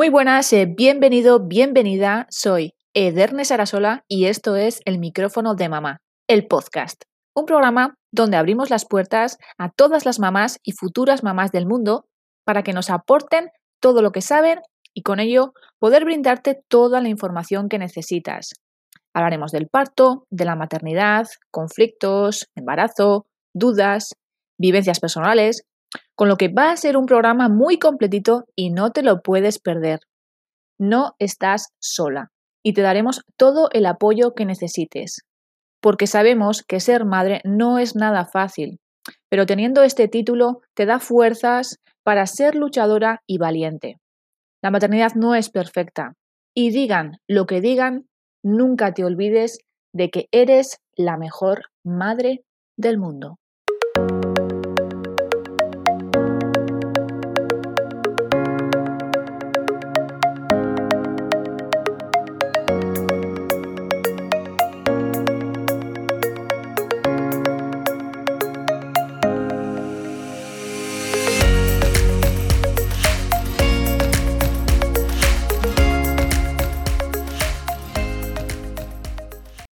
Muy buenas, eh, bienvenido, bienvenida. Soy Ederne Sarasola y esto es El micrófono de mamá, el podcast. Un programa donde abrimos las puertas a todas las mamás y futuras mamás del mundo para que nos aporten todo lo que saben y con ello poder brindarte toda la información que necesitas. Hablaremos del parto, de la maternidad, conflictos, embarazo, dudas, vivencias personales, con lo que va a ser un programa muy completito y no te lo puedes perder. No estás sola y te daremos todo el apoyo que necesites, porque sabemos que ser madre no es nada fácil, pero teniendo este título te da fuerzas para ser luchadora y valiente. La maternidad no es perfecta y digan lo que digan, nunca te olvides de que eres la mejor madre del mundo.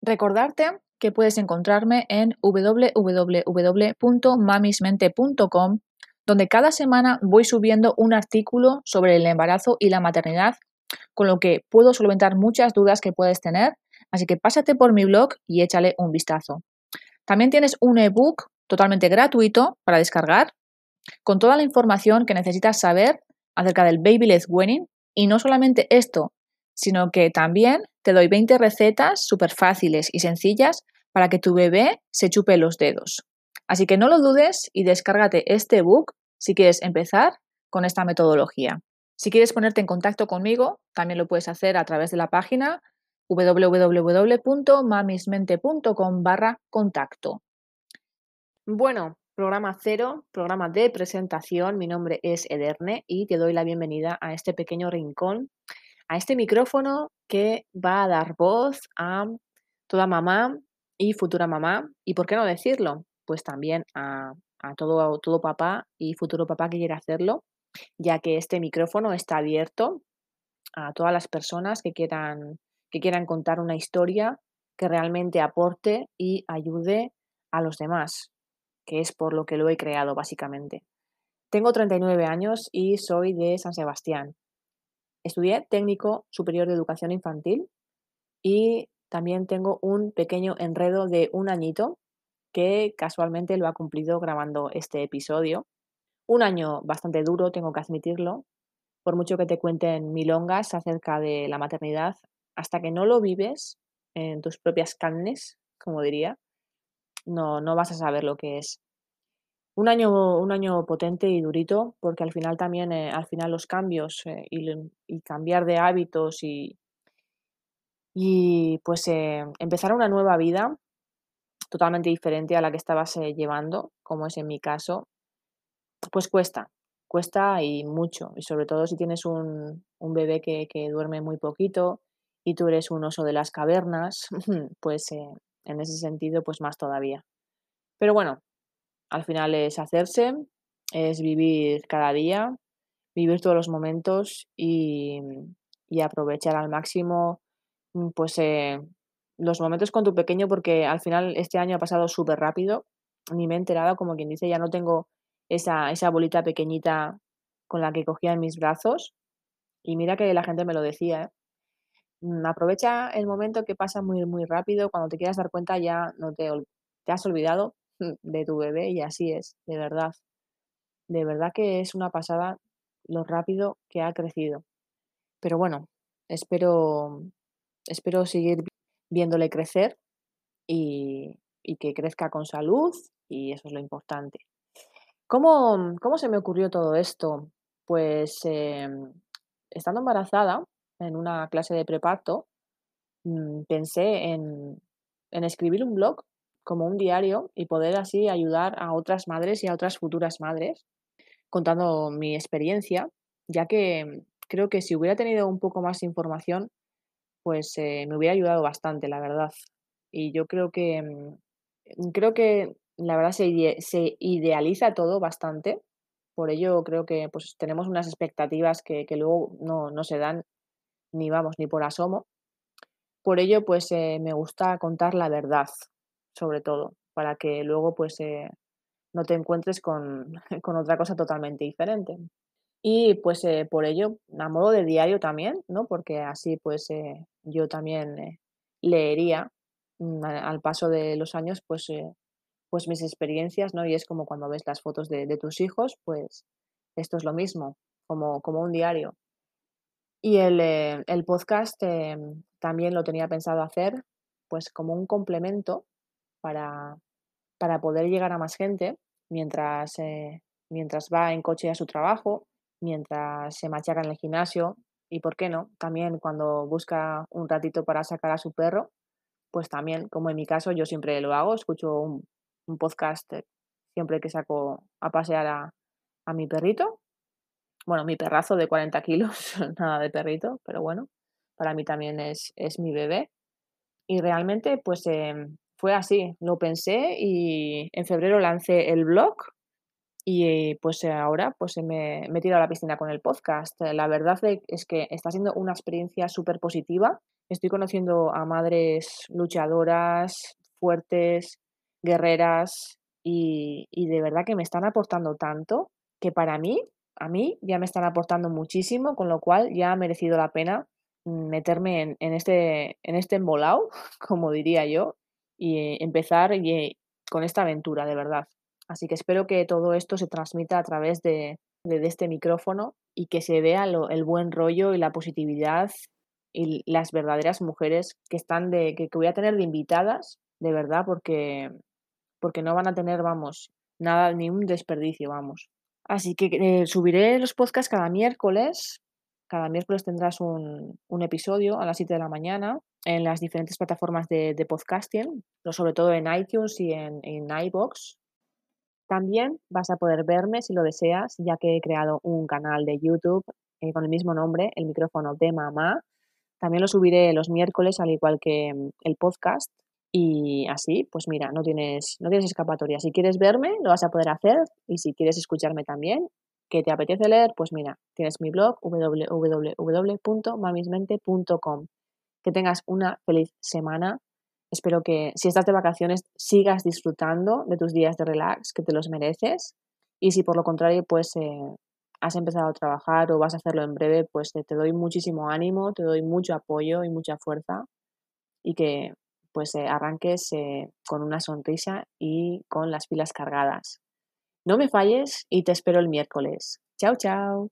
Recordarte que puedes encontrarme en www.mamismente.com, donde cada semana voy subiendo un artículo sobre el embarazo y la maternidad, con lo que puedo solventar muchas dudas que puedes tener, así que pásate por mi blog y échale un vistazo. También tienes un ebook totalmente gratuito para descargar, con toda la información que necesitas saber acerca del Baby Led Winning, y no solamente esto, sino que también te doy 20 recetas súper fáciles y sencillas para que tu bebé se chupe los dedos. Así que no lo dudes y descárgate este ebook si quieres empezar con esta metodología. Si quieres ponerte en contacto conmigo, también lo puedes hacer a través de la página www.mamismente.com barra contacto. Bueno, programa cero, programa de presentación. Mi nombre es Ederne y te doy la bienvenida a este pequeño rincón a este micrófono que va a dar voz a toda mamá y futura mamá, y por qué no decirlo, pues también a, todo, todo papá y futuro papá que quiera hacerlo, ya que este micrófono está abierto a todas las personas que quieran, que quieran contar una historia que realmente aporte y ayude a los demás, que es por lo que lo he creado básicamente. Tengo 39 años y soy de San Sebastián, Estudié técnico superior de educación infantil y también tengo un pequeño enredo de un añito que casualmente lo ha cumplido grabando este episodio. Un año bastante duro, tengo que admitirlo, por mucho que te cuenten milongas acerca de la maternidad, hasta que no lo vives en tus propias carnes, como diría, no, no vas a saber lo que es. Un año, un año potente y durito, porque al final también, eh, al final los cambios eh, y, cambiar de hábitos y, y pues eh, empezar una nueva vida totalmente diferente a la que estabas llevando, como es en mi caso, pues cuesta, cuesta y mucho. Y sobre todo si tienes un, un bebé que, que, duerme muy poquito y tú eres un oso de las cavernas, pues en ese sentido, pues más todavía. Pero bueno, al final es hacerse, es vivir cada día, vivir todos los momentos y, aprovechar al máximo mm, pues eh, los momentos con tu pequeño porque al final este año ha pasado súper rápido, ni me he enterado, como quien dice, ya no tengo esa, esa bolita pequeñita con la que cogía en mis brazos. Y mira que la gente me lo decía, ¿eh? mm, aprovecha el momento que pasa muy, muy rápido, cuando te quieras dar cuenta ya no te, te has olvidado de tu bebé y así es, de verdad. De verdad que es una pasada lo rápido que ha crecido. Pero bueno, espero, espero seguir viéndole crecer y, que crezca con salud y eso es lo importante. ¿Cómo, cómo se me ocurrió todo esto? Pues em, estando embarazada en una clase de preparto, mm, pensé en, en escribir un blog como un diario y poder así ayudar a otras madres y a otras futuras madres contando mi experiencia, ya que creo que si hubiera tenido un poco más información, pues eh, me hubiera ayudado bastante, la verdad. Y yo creo que mm, creo que la verdad se, idealiza todo bastante Por ello creo que pues, tenemos unas expectativas que, luego no, se dan ni vamos, ni por asomo. Por ello, pues eh, me gusta contar la verdad, sobre todo, para que luego pues eh, no te encuentres con, con, otra cosa totalmente diferente. Y pues eh, por ello, a modo de diario también, ¿no? Porque así pues yo también leería mm, al paso de los años, pues pues mis experiencias, ¿no? Y es como cuando ves las fotos de, tus hijos, pues esto es lo mismo, como, como un diario. Y el, eh, podcast eh, también lo tenía pensado hacer, pues como un complemento para, para poder llegar a más gente mientras, eh, mientras va en coche a su trabajo, mientras se machaca en el gimnasio y, ¿por qué no? También cuando busca un ratito para sacar a su perro, pues también, como en mi caso, yo siempre lo hago, escucho un, un podcast siempre que saco a pasear a, mi perrito. Bueno, mi perrazo de 40 kilos, nada de perrito, pero bueno, para mí también es, es mi bebé. Y realmente, pues em, fue así, lo pensé y en febrero lancé el blog y pues ahora pues me, he tirado a la piscina con el podcast. La verdad es que está siendo una experiencia súper positiva. Estoy conociendo a madres luchadoras, fuertes, guerreras y, de verdad que me están aportando tanto que para mí, a mí ya me están aportando muchísimo, con lo cual ya ha merecido la pena meterme en, en este, en este embolado, como diría yo, y empezar con esta aventura, de verdad. Así que espero que todo esto se transmita a través de, este micrófono y que se vea el buen rollo y la positividad y las verdaderas mujeres que están de que voy a tener de invitadas, de verdad, porque porque no van a tener, vamos, nada, ni un desperdicio, vamos. Así que eh, subiré los podcasts cada miércoles. Cada miércoles tendrás un, episodio a las 7 de la mañana en las diferentes plataformas de, podcasting, sobre todo en iTunes y en, en iBox. También vas a poder verme si lo deseas, ya que he creado un canal de YouTube eh, con el mismo nombre, el micrófono de mamá. También lo subiré los miércoles, al igual que mm, el podcast. Y así, pues mira, no tienes, no tienes escapatoria. Si quieres verme, lo vas a poder hacer. Y si quieres escucharme también, que te apetece leer, pues mira, tienes mi blog www.mamismente.com. Que tengas una feliz semana. Espero que si estás de vacaciones sigas disfrutando de tus días de relax, que te los mereces. Y si por lo contrario, pues eh, has empezado a trabajar o vas a hacerlo en breve, pues eh, te doy muchísimo ánimo, te doy mucho apoyo y mucha fuerza. Y que pues eh, arranques con una sonrisa y con las pilas cargadas. No me falles y te espero el miércoles. Chao, chao.